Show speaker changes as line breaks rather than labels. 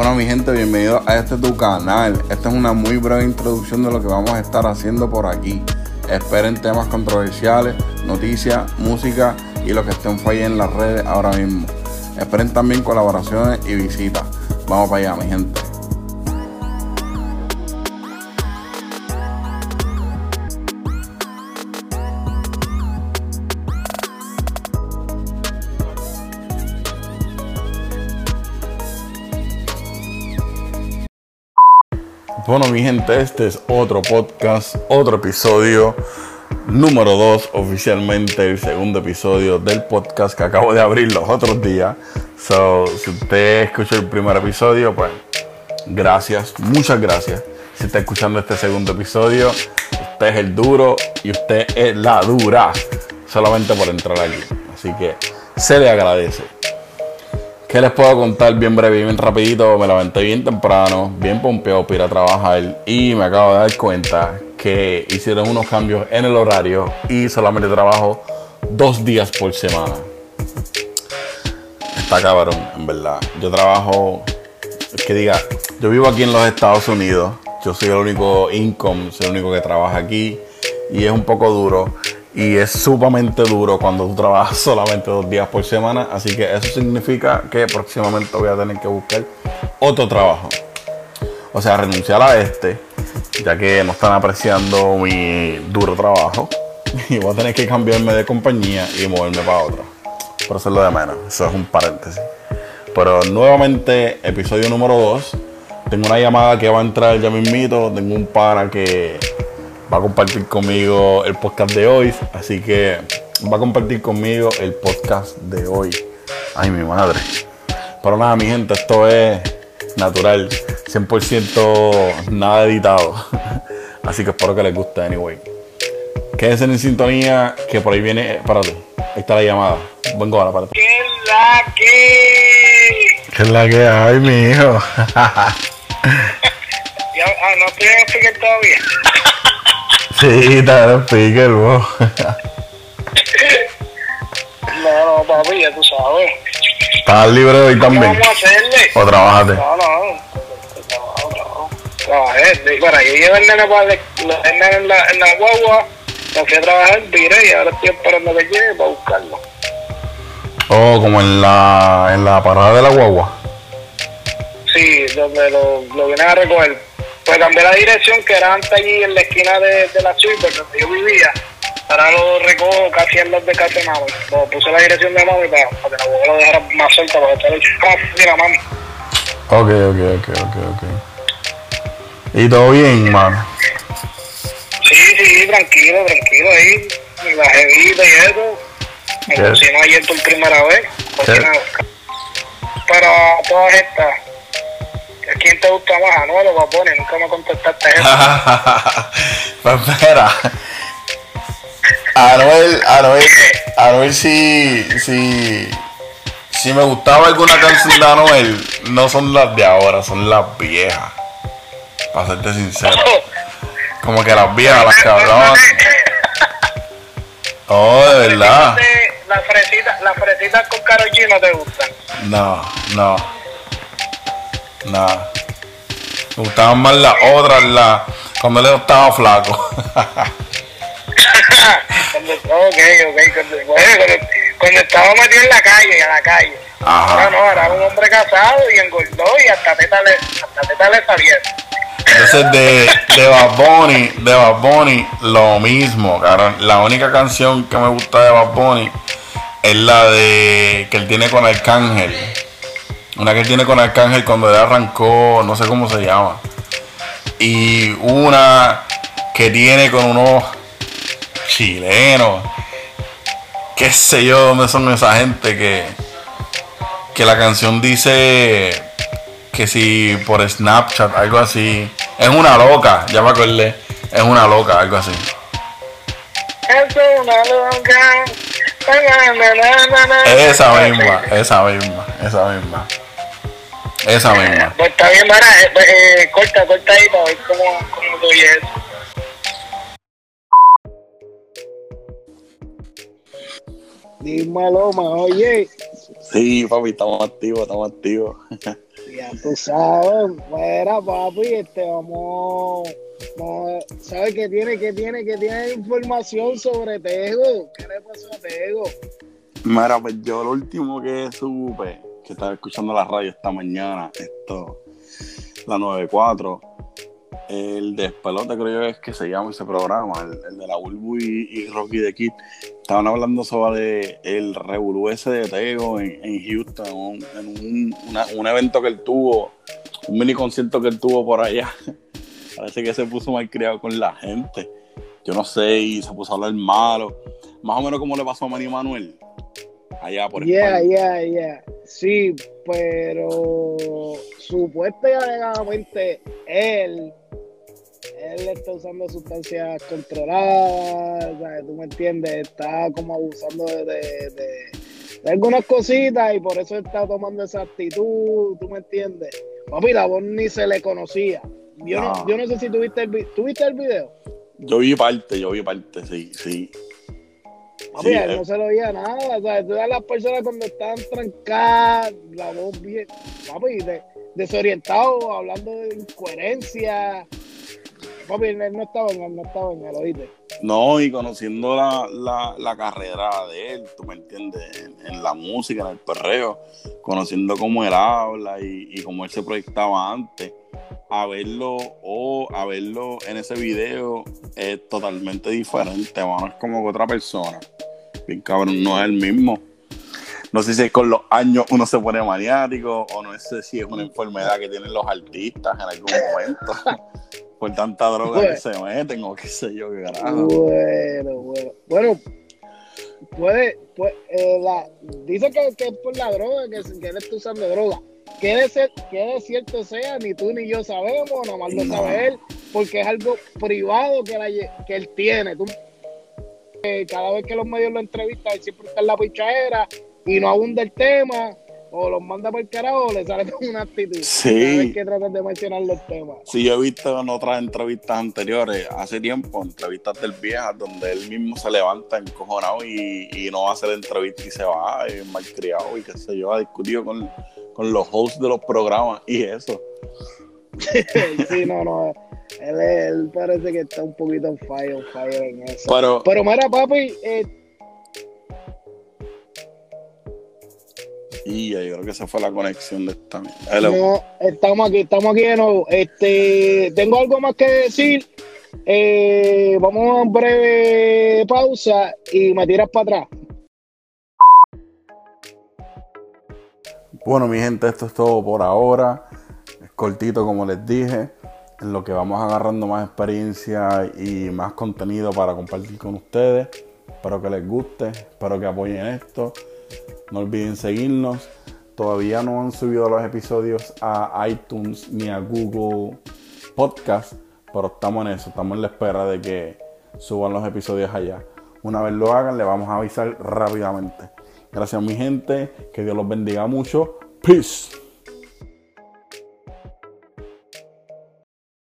Bueno mi gente, bienvenidos a este tu canal. Esta es una muy breve introducción de lo que vamos a estar haciendo por aquí. Esperen temas controversiales, noticias, música y lo que estén fallando en las redes ahora mismo. Esperen también colaboraciones y visitas. Vamos para allá mi gente. Bueno, mi gente, este es otro podcast, otro episodio, número 2 oficialmente, el segundo episodio del podcast que acabo de abrir los otros días. So, si usted escuchó el primer episodio, pues gracias, muchas gracias. Si está escuchando este segundo episodio, usted es el duro y usted es la dura, solamente por entrar aquí. Así que se le agradece. ¿Qué les puedo contar bien breve, bien rapidito? Me levanté bien temprano, bien pompeado para ir a trabajar y me acabo de dar cuenta que hicieron unos cambios en el horario y solamente trabajo dos días por semana. Está cabrón, en verdad. Yo trabajo, que diga, yo vivo aquí en los Estados Unidos, yo soy el único income, soy el único que trabaja aquí y es un poco duro y es sumamente duro cuando tú trabajas solamente dos días por semana. Así que eso significa que próximamente voy a tener que buscar otro trabajo. O sea, renunciar a este, ya que no están apreciando mi duro trabajo. Y voy a tener que cambiarme de compañía y moverme para otra. Por eso es lo de menos. Eso es un paréntesis. Pero nuevamente, episodio número 2. Tengo una llamada que va a entrar ya mismito. Tengo un pana que va a compartir conmigo el podcast de hoy. Así que va a compartir conmigo el podcast de hoy. Ay, mi madre. Pero nada, mi gente, esto es natural. 100% nada editado. Así que espero que les guste, anyway. Quédense en sintonía, que por ahí viene. Espérate, ahí está la llamada. Vengo ahora, espérate.
¿Qué es la que?
¿Qué es la que hay, mi hijo?
Ya, ah, no estoy en todavía.
Sí, está en speaker, vos.
No, no, papi, ya tú sabes.
¿Estás libre hoy
¿Qué
también?
vamos a hacerle?
¿O trabajaste?
No, no. Trabajé. Bueno, yo llevé el nene para el el nene en la, en la guagua. Me fui a trabajar, viré y ahora estoy esperando que llegue para buscarlo.
Oh, como en la, en la parada de la guagua.
Sí, donde lo, lo vienen a recoger. Pues cambié la dirección que era antes allí en la esquina de, de la Silver, donde yo vivía. Ahora lo recojo casi en los de casa de mami. Lo puse la dirección de mami para, para que la abuela lo dejara más cerca para estar hecho. Ah, mira, mami.
Ok, ok, ok, ok, ok. ¿Y todo bien, mano?
Sí, sí, tranquilo, tranquilo ahí. Y la jevita y eso. Me
¿Qué?
cocinó ayer por primera vez.
¿Qué?
Cocina. Pero todas estas. ¿A ¿Quién te gusta más? Anuel o Papone? Nunca me contestaste eso.
pues espera. Anuel, Anuel, Anuel sí, sí, si me gustaba alguna canción de Anuel, no son las de ahora, son las viejas. Para serte sincero. Como que las viejas, las cabronas. Oh, de verdad.
Las fresitas, las fresitas con Karol G no te gustan.
No, no. No. Me gustaban más las otras, las cuando él estaba flaco.
cuando, estaba metido en la calle, a la calle.
Ajá.
No, era un hombre casado y engordó y hasta teta le, hasta teta le salieron.
Entonces de, de Bad Bunny, de Bad Bunny, lo mismo, cabrón. La única canción que me gusta de Bad Bunny es la de que él tiene con Arcángel. Una que él tiene con Arcángel cuando él arrancó, no sé cómo se llama. Y una que tiene con unos chilenos. Qué sé yo dónde son esa gente que, que la canción dice que si por Snapchat, algo así. Es una loca, ya me acordé. Es una loca, algo así.
Es una loca.
Esa misma, esa misma, esa misma. Esa misma.
Pues está bien, para, eh, pues, eh, corta, corta ahí para ver cómo, cómo tú eso. Dímelo, ma, oye.
Sí, papi, estamos activos, estamos activos.
Ya, tú sabes, fuera papi, este vamos, vamos ¿sabes qué tiene, qué tiene, qué tiene información sobre Tego? ¿Qué le pasó a Tego?
Mira, pues yo lo último que supe, que estaba escuchando la radio esta mañana, esto, la 94, el despelote creo yo es que se llama ese programa, el, de la Bulbu y, Rocky de Kid, estaban hablando sobre el revolú ese de Tego en, Houston, en un, evento que él tuvo, un mini concierto que él tuvo por allá. Parece que se puso mal criado con la gente. Yo no sé, y se puso a hablar malo. Más o menos como le pasó a Manny Manuel. Allá por
Yeah, yeah, yeah. Sí, pero supuestamente él él está usando sustancias controladas, tú me entiendes, está como abusando de, algunas cositas y por eso está tomando esa actitud, tú me entiendes. Papi, la voz ni se le conocía. Yo no, yo no sé si tuviste el, ¿tuviste el video.
Yo vi parte, yo vi parte, sí, sí.
Papi, eh. no se lo oía nada, o sea, todas las personas cuando estaban trancadas, la voz bien, papi, desorientado, hablando de incoherencia, Papi, él no estaba en él, no estaba en él, oíste.
No, y conociendo la, la, carrera de él, tú me entiendes, en, la música, en el perreo, conociendo cómo él habla y, y cómo él se proyectaba antes, a verlo o a verlo en ese video es totalmente diferente, mano, es como que otra persona. Bien cabrón, no es el mismo. No sé si es con los años uno se pone maniático o no sé si es una enfermedad que tienen los artistas en algún momento. por tanta droga que se meten o qué sé yo, qué carajo.
Bueno, bueno. Bueno, puede, puede eh, la, dice que, que, es por la droga, que, que él está usando droga. Que de, ser, que de cierto sea, ni tú ni yo sabemos, nada más lo sabe él, porque es algo privado que, la, que él tiene. Tú, eh, cada vez que los medios lo entrevistan, él siempre está en la pichadera y no abunda el tema o los manda por el carajo o le sale con una actitud.
Sí.
que tratar de mencionar los temas.
Sí, yo he visto en otras entrevistas anteriores, hace tiempo, entrevistas del vieja, donde él mismo se levanta encojonado y, y no hace la entrevista y se va, y malcriado y qué sé yo, ha discutido con, con los hosts de los programas y eso.
sí, no, no. Él, él, parece que está un poquito en fire, fire en eso. Pero, Pero mira, papi, eh,
Y yo creo que esa fue la conexión de esta.
No, estamos aquí, estamos aquí de nuevo. Este, tengo algo más que decir. Eh, vamos a una breve pausa y me tiras para atrás.
Bueno, mi gente, esto es todo por ahora. Es cortito, como les dije. En lo que vamos agarrando más experiencia y más contenido para compartir con ustedes. Espero que les guste, espero que apoyen esto. No olviden seguirnos. Todavía no han subido los episodios a iTunes ni a Google Podcast, pero estamos en eso, estamos en la espera de que suban los episodios allá. Una vez lo hagan, le vamos a avisar rápidamente. Gracias mi gente, que Dios los bendiga mucho. Peace.